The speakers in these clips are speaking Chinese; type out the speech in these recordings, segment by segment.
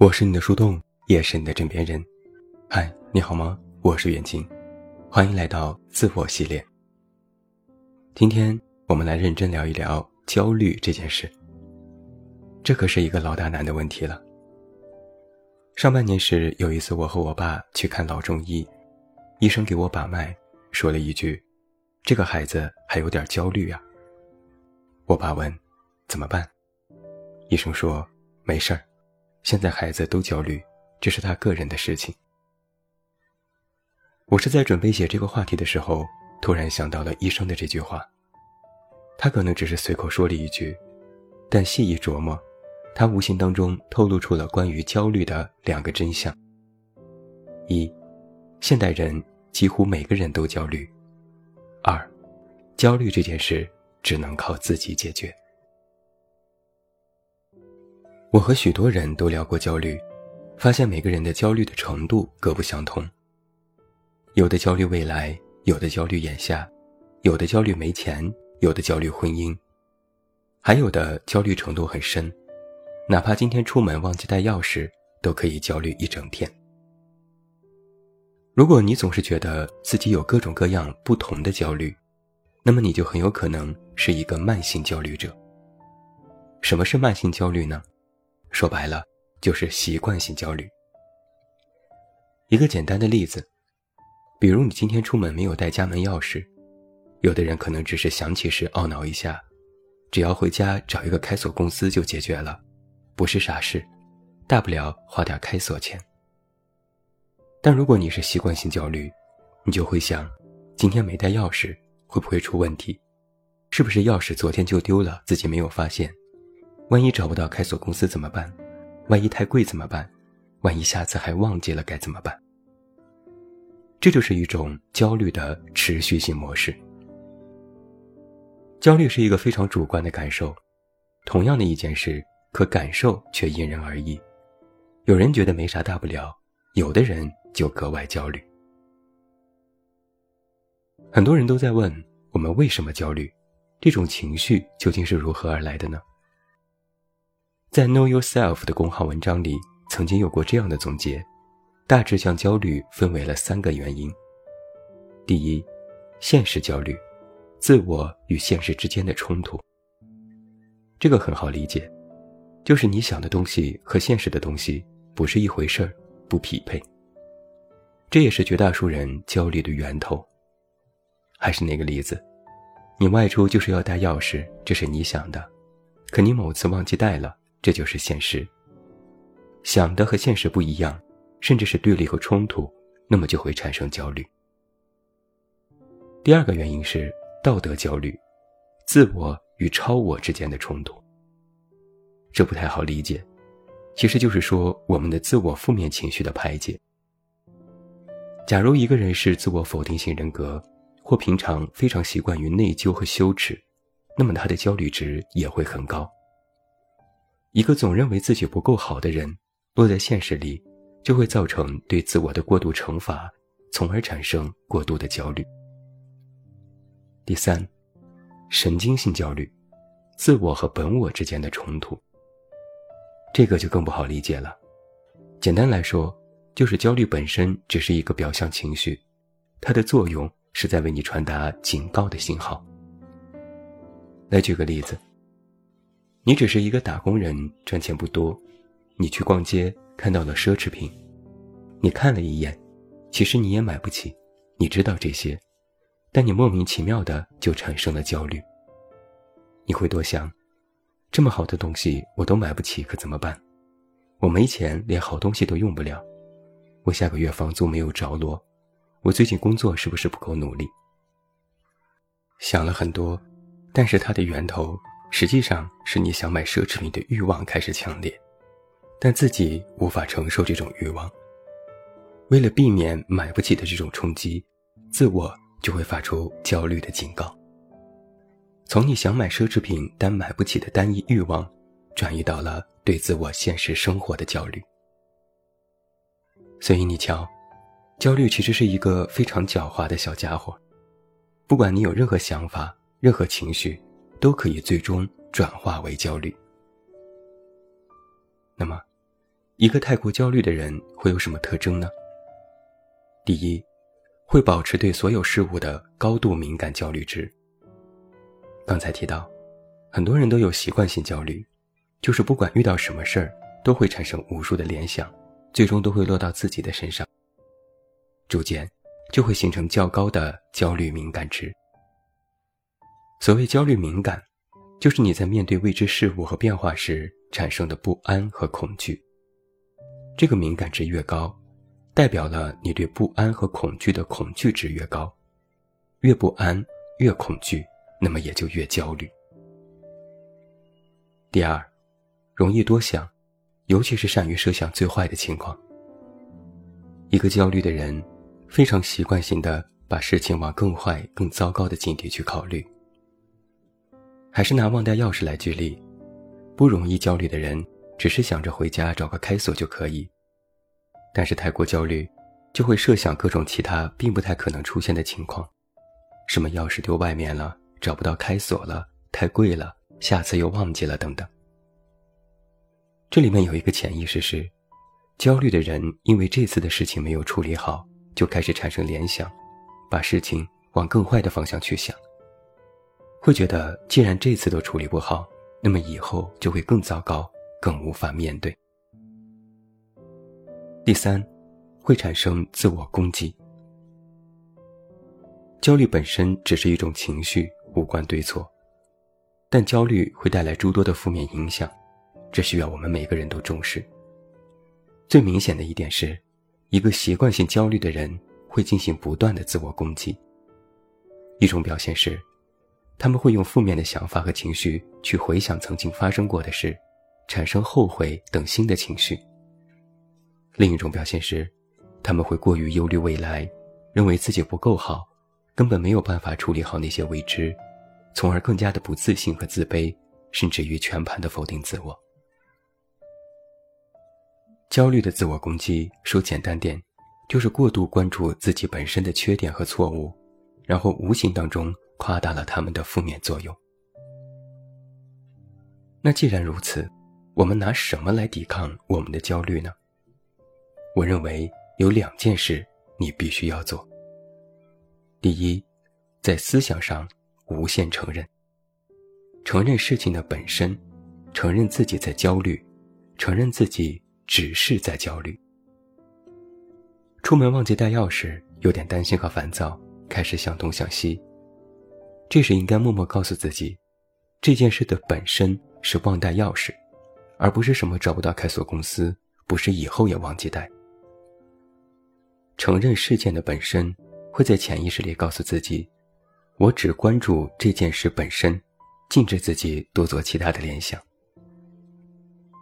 我是你的树洞，也是你的枕边人。嗨，你好吗？我是远近，欢迎来到自我系列。今天我们来认真聊一聊焦虑这件事。这可是一个老大难的问题了。上半年时有一次，我和我爸去看老中医，医生给我把脉，说了一句：“这个孩子还有点焦虑啊。”我爸问：“怎么办？”医生说：“没事儿。”现在孩子都焦虑，这是他个人的事情。我是在准备写这个话题的时候，突然想到了医生的这句话。他可能只是随口说了一句，但细一琢磨，他无形当中透露出了关于焦虑的两个真相：一，现代人几乎每个人都焦虑；二，焦虑这件事只能靠自己解决。我和许多人都聊过焦虑，发现每个人的焦虑的程度各不相同。有的焦虑未来，有的焦虑眼下，有的焦虑没钱，有的焦虑婚姻，还有的焦虑程度很深，哪怕今天出门忘记带钥匙，都可以焦虑一整天。如果你总是觉得自己有各种各样不同的焦虑，那么你就很有可能是一个慢性焦虑者。什么是慢性焦虑呢？说白了，就是习惯性焦虑。一个简单的例子，比如你今天出门没有带家门钥匙，有的人可能只是想起时懊恼一下，只要回家找一个开锁公司就解决了，不是傻事，大不了花点开锁钱。但如果你是习惯性焦虑，你就会想，今天没带钥匙会不会出问题？是不是钥匙昨天就丢了，自己没有发现？万一找不到开锁公司怎么办？万一太贵怎么办？万一下次还忘记了该怎么办？这就是一种焦虑的持续性模式。焦虑是一个非常主观的感受，同样的一件事，可感受却因人而异。有人觉得没啥大不了，有的人就格外焦虑。很多人都在问我们为什么焦虑，这种情绪究竟是如何而来的呢？在 Know Yourself 的公号文章里，曾经有过这样的总结，大致将焦虑分为了三个原因。第一，现实焦虑，自我与现实之间的冲突。这个很好理解，就是你想的东西和现实的东西不是一回事儿，不匹配。这也是绝大多数人焦虑的源头。还是那个例子，你外出就是要带钥匙，这是你想的，可你某次忘记带了。这就是现实。想的和现实不一样，甚至是对立和冲突，那么就会产生焦虑。第二个原因是道德焦虑，自我与超我之间的冲突。这不太好理解，其实就是说我们的自我负面情绪的排解。假如一个人是自我否定性人格，或平常非常习惯于内疚和羞耻，那么他的焦虑值也会很高。一个总认为自己不够好的人，落在现实里，就会造成对自我的过度惩罚，从而产生过度的焦虑。第三，神经性焦虑，自我和本我之间的冲突。这个就更不好理解了。简单来说，就是焦虑本身只是一个表象情绪，它的作用是在为你传达警告的信号。来举个例子。你只是一个打工人，赚钱不多。你去逛街看到了奢侈品，你看了一眼，其实你也买不起。你知道这些，但你莫名其妙的就产生了焦虑。你会多想，这么好的东西我都买不起，可怎么办？我没钱，连好东西都用不了。我下个月房租没有着落，我最近工作是不是不够努力？想了很多，但是它的源头。实际上是你想买奢侈品的欲望开始强烈，但自己无法承受这种欲望。为了避免买不起的这种冲击，自我就会发出焦虑的警告。从你想买奢侈品但买不起的单一欲望，转移到了对自我现实生活的焦虑。所以你瞧，焦虑其实是一个非常狡猾的小家伙，不管你有任何想法、任何情绪。都可以最终转化为焦虑。那么，一个太过焦虑的人会有什么特征呢？第一，会保持对所有事物的高度敏感焦虑值。刚才提到，很多人都有习惯性焦虑，就是不管遇到什么事儿，都会产生无数的联想，最终都会落到自己的身上，逐渐就会形成较高的焦虑敏感值。所谓焦虑敏感，就是你在面对未知事物和变化时产生的不安和恐惧。这个敏感值越高，代表了你对不安和恐惧的恐惧值越高，越不安越恐惧，那么也就越焦虑。第二，容易多想，尤其是善于设想最坏的情况。一个焦虑的人，非常习惯性的把事情往更坏、更糟糕的境地去考虑。还是拿忘带钥匙来举例，不容易焦虑的人。只是想着回家找个开锁就可以，但是太过焦虑，就会设想各种其他并不太可能出现的情况，什么钥匙丢外面了，找不到开锁了，太贵了，下次又忘记了等等。这里面有一个潜意识是，焦虑的人因为这次的事情没有处理好，就开始产生联想，把事情往更坏的方向去想，会觉得既然这次都处理不好，那么以后就会更糟糕。更无法面对。第三，会产生自我攻击。焦虑本身只是一种情绪，无关对错，但焦虑会带来诸多的负面影响，这需要我们每个人都重视。最明显的一点是，一个习惯性焦虑的人会进行不断的自我攻击。一种表现是，他们会用负面的想法和情绪去回想曾经发生过的事。产生后悔等新的情绪。另一种表现是，他们会过于忧虑未来，认为自己不够好，根本没有办法处理好那些未知，从而更加的不自信和自卑，甚至于全盘的否定自我。焦虑的自我攻击，说简单点，就是过度关注自己本身的缺点和错误，然后无形当中夸大了他们的负面作用。那既然如此，我们拿什么来抵抗我们的焦虑呢？我认为有两件事你必须要做。第一，在思想上无限承认，承认事情的本身，承认自己在焦虑，承认自己只是在焦虑。出门忘记带钥匙，有点担心和烦躁，开始想东想西。这时应该默默告诉自己，这件事的本身是忘带钥匙。而不是什么找不到开锁公司，不是以后也忘记带。承认事件的本身，会在潜意识里告诉自己，我只关注这件事本身，禁止自己多做其他的联想。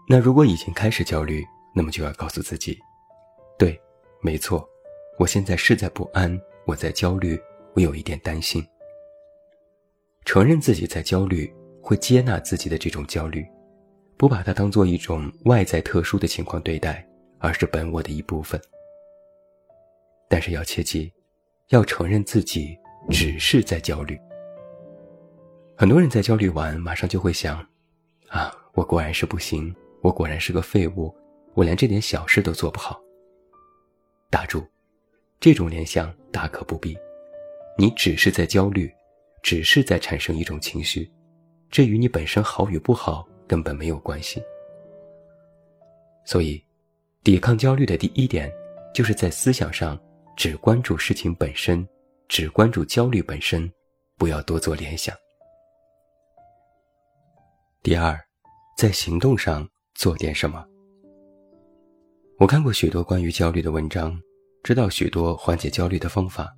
那如果已经开始焦虑，那么就要告诉自己，对，没错，我现在是在不安，我在焦虑，我有一点担心。承认自己在焦虑，会接纳自己的这种焦虑。不把它当做一种外在特殊的情况对待，而是本我的一部分。但是要切记，要承认自己只是在焦虑。很多人在焦虑完，马上就会想：啊，我果然是不行，我果然是个废物，我连这点小事都做不好。打住，这种联想大可不必。你只是在焦虑，只是在产生一种情绪，这与你本身好与不好。根本没有关系，所以，抵抗焦虑的第一点，就是在思想上只关注事情本身，只关注焦虑本身，不要多做联想。第二，在行动上做点什么。我看过许多关于焦虑的文章，知道许多缓解焦虑的方法，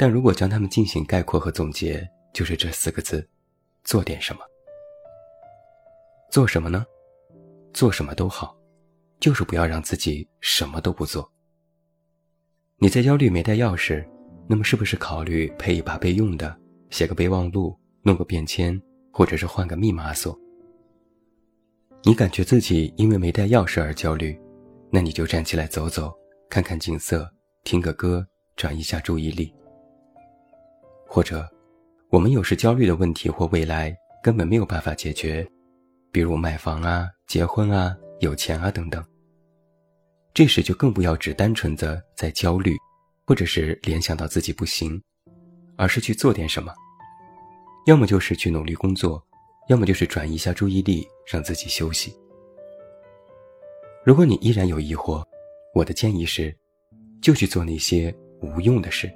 但如果将它们进行概括和总结，就是这四个字：做点什么。做什么呢？做什么都好，就是不要让自己什么都不做。你在焦虑没带钥匙，那么是不是考虑配一把备用的，写个备忘录，弄个便签，或者是换个密码锁？你感觉自己因为没带钥匙而焦虑，那你就站起来走走，看看景色，听个歌，转移一下注意力。或者，我们有时焦虑的问题或未来根本没有办法解决。比如买房啊、结婚啊、有钱啊等等，这时就更不要只单纯的在焦虑，或者是联想到自己不行，而是去做点什么。要么就是去努力工作，要么就是转移一下注意力，让自己休息。如果你依然有疑惑，我的建议是，就去做那些无用的事。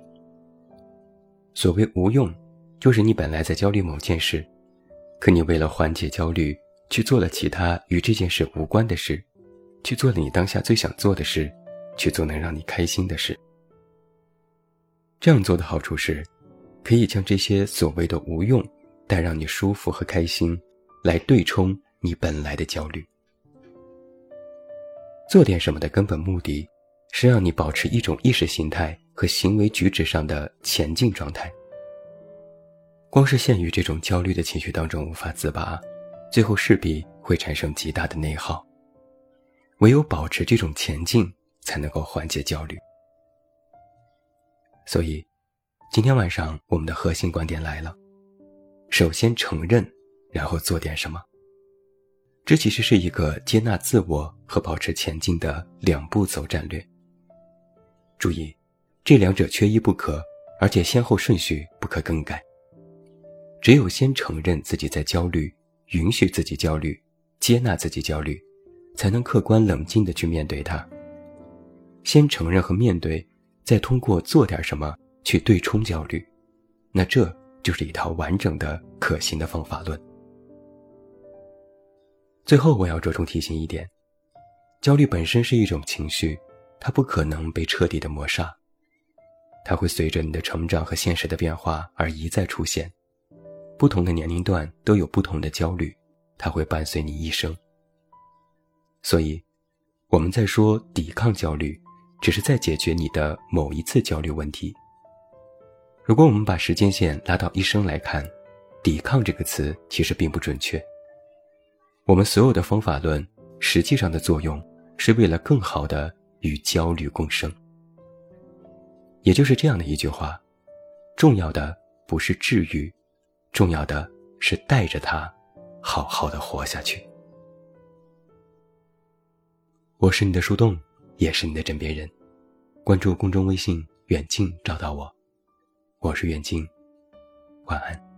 所谓无用，就是你本来在焦虑某件事，可你为了缓解焦虑，去做了其他与这件事无关的事，去做了你当下最想做的事，去做能让你开心的事。这样做的好处是。可以将这些所谓的无用，但让你舒服和开心，来对冲你本来的焦虑。做点什么的根本目的，是让你保持一种意识形态和行为举止上的前进状态。光是陷于这种焦虑的情绪当中无法自拔，最后势必会产生极大的内耗。唯有保持这种前进，才能够缓解焦虑。所以。今天晚上我们的核心观点来了，首先承认，然后做点什么。这其实是一个接纳自我和保持前进的两步走战略。注意，这两者缺一不可，而且先后顺序不可更改。只有先承认自己在焦虑，允许自己焦虑，接纳自己焦虑，才能客观冷静地去面对它。先承认和面对，再通过做点什么。去对冲焦虑，那这就是一套完整的、可行的方法论。最后，我要着重提醒一点：焦虑本身是一种情绪，它不可能被彻底的抹杀，它会随着你的成长和现实的变化而一再出现。不同的年龄段都有不同的焦虑，它会伴随你一生。所以，我们在说抵抗焦虑，只是在解决你的某一次焦虑问题。如果我们把时间线拉到一生来看，“抵抗”这个词其实并不准确。我们所有的方法论实际上的作用，是为了更好的与焦虑共生。也就是这样的一句话：重要的不是治愈，重要的是带着他，好好的活下去。我是你的树洞，也是你的枕边人。关注公众微信“远近”，找到我。我是远近，晚安。